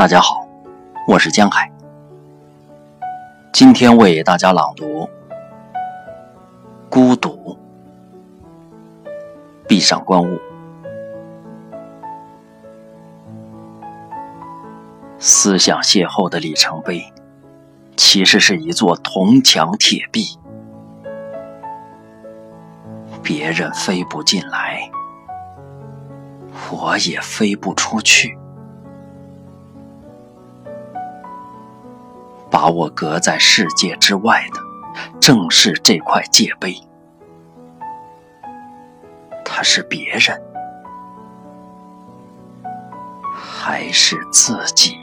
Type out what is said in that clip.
大家好，我是江海。今天为大家朗读《孤独》。闭上观物，思想邂逅的里程碑，其实是一座铜墙铁壁。别人飞不进来，我也飞不出去。把我隔在世界之外的，正是这块界碑。他是别人，还是自己？